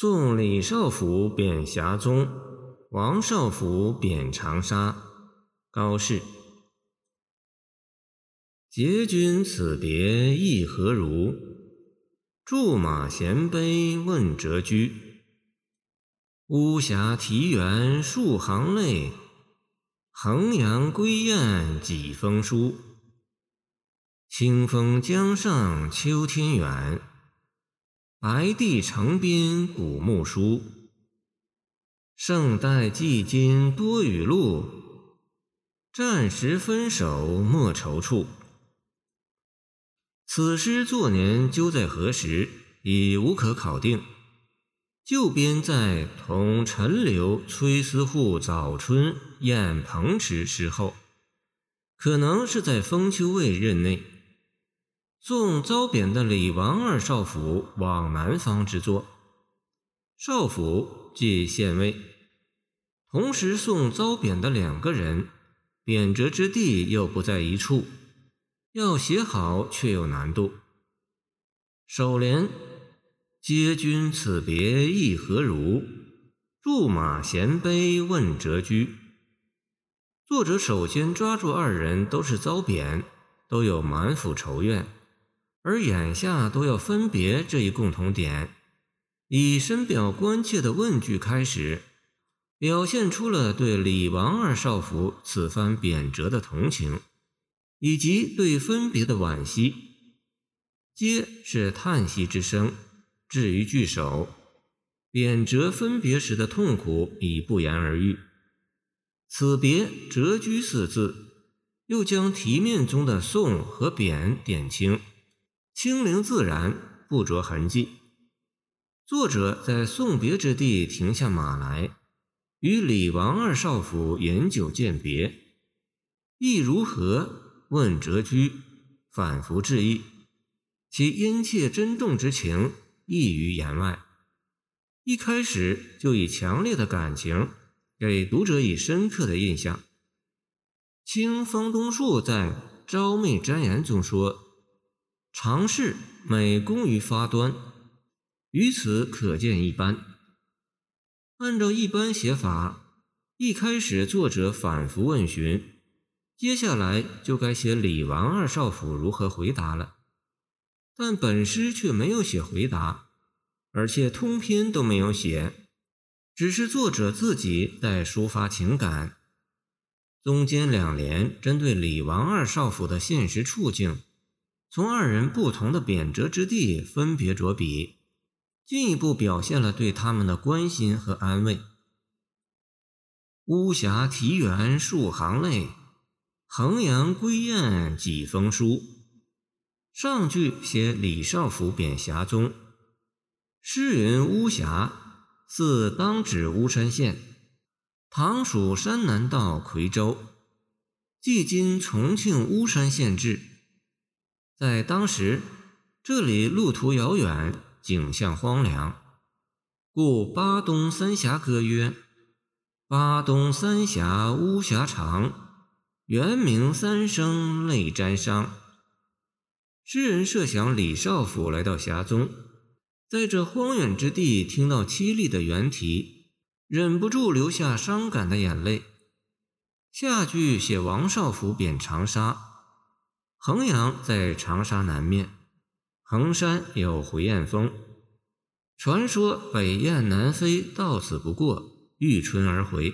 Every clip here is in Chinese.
送李少府贬峡中，王少府贬长沙。高适。结君此别意何如？驻马衔杯问谪居。巫峡啼猿数行泪，衡阳归雁几封书。清风江上秋天远，白帝城边古木疏。胜代寄金多雨露，战时分手莫踌躇。此诗作年究在何时，已无可考定。旧编在同陈留崔思户早春宴彭池时后，可能是在封丘尉任内，送遭贬的李王二少府往南方之作。少府即县尉，同时送遭贬的两个人，贬谪之地又不在一处。要写好却有难度。首联“嗟君此别意何如？驻马衔杯问谪居。”作者首先抓住二人都是遭贬，都有满腹仇怨，而眼下都要分别这一共同点，以深表关切的问句开始，表现出了对李王二少府此番贬谪的同情。以及对分别的惋惜，皆是叹息之声，至于句首，贬谪分别时的痛苦已不言而喻。此别谪居四字，又将题面中的送和贬点清，清灵自然，不着痕迹。作者在送别之地停下马来，与李王二少府饮酒饯别，意如何？问谪居，反复致意，其殷切珍重之情溢于言外。一开始就以强烈的感情给读者以深刻的印象。清方东树在《昭媚瞻言》中说：“尝试美工于发端，于此可见一斑。”按照一般写法，一开始作者反复问询。接下来就该写李王二少府如何回答了，但本诗却没有写回答，而且通篇都没有写，只是作者自己在抒发情感。中间两联针对李王二少府的现实处境，从二人不同的贬谪之地分别着笔，进一步表现了对他们的关心和安慰。巫峡啼猿数行泪。衡阳归雁几封书，上句写李少府贬峡中。诗云巫峡，似当指巫山县，唐属山南道夔州，即今重庆巫山县治。在当时，这里路途遥远，景象荒凉，故巴东三峡歌曰：“巴东三峡巫峡长。”原名三声泪沾裳。诗人设想李少府来到峡中，在这荒远之地听到凄厉的原题，忍不住流下伤感的眼泪。下句写王少府贬长沙，衡阳在长沙南面，衡山有回雁峰，传说北雁南飞到此不过，遇春而回。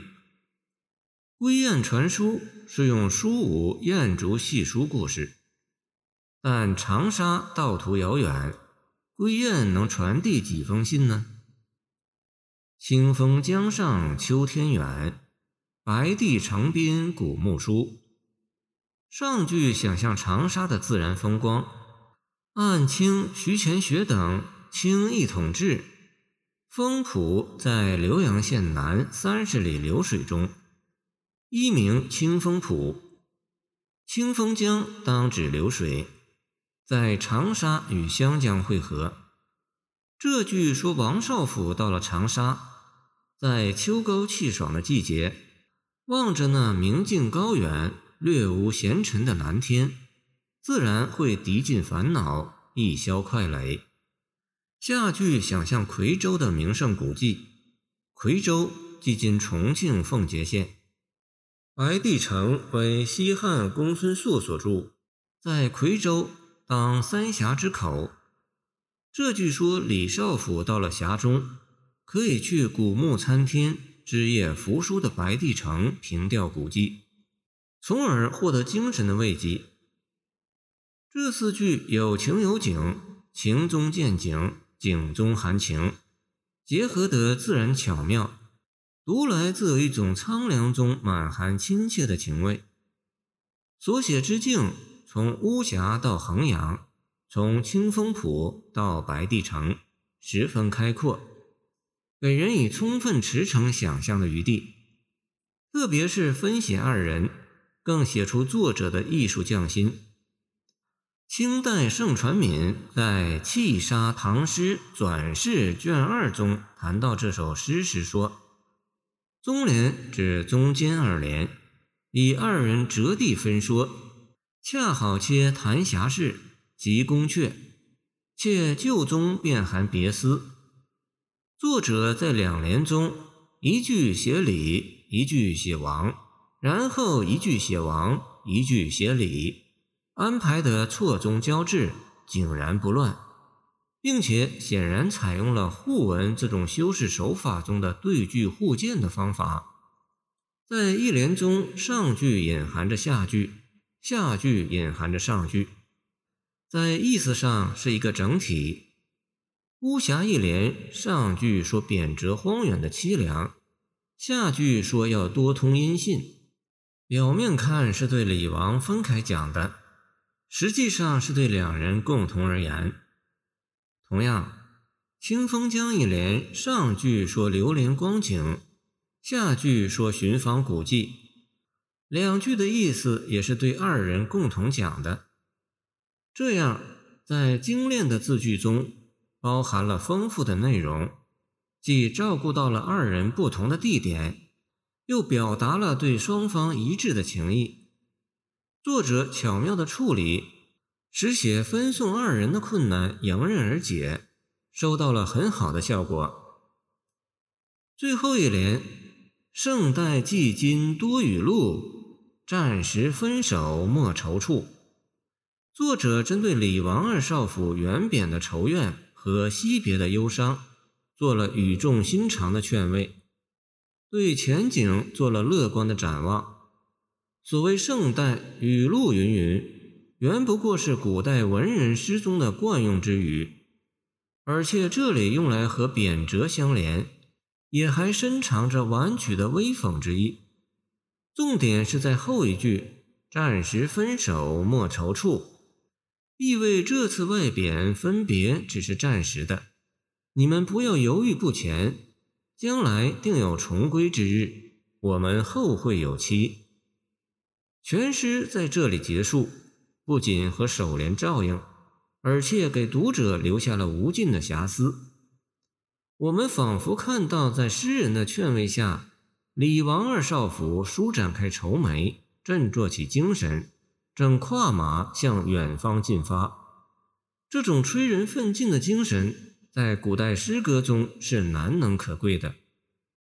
归雁传书是用书舞雁竹戏书故事，但长沙道途遥远，归雁能传递几封信呢？清风江上秋天远，白帝城边古木疏。上句想象长沙的自然风光，按清徐乾学等《清一统治》，风浦在浏阳县南三十里流水中。一名清风浦，清风江当指流水，在长沙与湘江汇合。这句说王少府到了长沙，在秋高气爽的季节，望着那明净高远、略无闲尘的蓝天，自然会涤尽烦恼，一消快累。下句想象夔州的名胜古迹，夔州即今重庆奉节县，白帝城为西汉公孙述所筑，在夔州当三峡之口。这句说李少府到了峡中，可以去古木参天、枝叶扶疏的白帝城凭吊古迹，从而获得精神的慰藉。这四句有情有景，情中见景，景中含情，结合得自然巧妙，读来自有一种苍凉中满含亲切的情味。所写之境，从巫峡到衡阳，从清风浦到白帝城，十分开阔，给人以充分驰骋想象的余地。特别是分写二人，更写出作者的艺术匠心。清代盛传敏在《弃沙唐诗转世卷二》中谈到这首诗时说：“中联指中间二联，以二人折地分说，恰好切谈侠事及宫阙，且旧中便含别思。作者在两联中，一句写李，一句写王，然后一句写王，一句写李。”安排的错综交织，井然不乱，并且显然采用了互文这种修饰手法中的对句互鉴的方法。在一联中，上句隐含着下句，下句隐含着上句，在意思上是一个整体。巫峡一联，上句说贬谪荒远的凄凉，下句说要多通音信。表面看是对李王分开讲的。实际上是对两人共同而言。同样，《清风江》一联上句说流连光景，下句说寻访古迹，两句的意思也是对二人共同讲的。这样，在精炼的字句中包含了丰富的内容，既照顾到了二人不同的地点，又表达了对双方一致的情谊。作者巧妙的处理，使写分送二人的困难迎刃而解，收到了很好的效果。最后一联“圣代寄金多雨露，战时分手莫踌躇”，作者针对李王二少府原贬的仇怨和惜别的忧伤，做了语重心长的劝慰，对前景做了乐观的展望。所谓圣代雨露云云，原不过是古代文人诗中的惯用之语，而且这里用来和贬谪相连，也还深藏着婉曲的微讽之意。重点是在后一句“暂时分手莫踌躇”，意味这次外贬分别只是暂时的，你们不要犹豫不前，将来定有重归之日，我们后会有期。全诗在这里结束，不仅和首联照应，而且给读者留下了无尽的遐思。我们仿佛看到，在诗人的劝慰下，李王二少府舒展开愁眉，振作起精神，正跨马向远方进发。这种催人奋进的精神，在古代诗歌中是难能可贵的。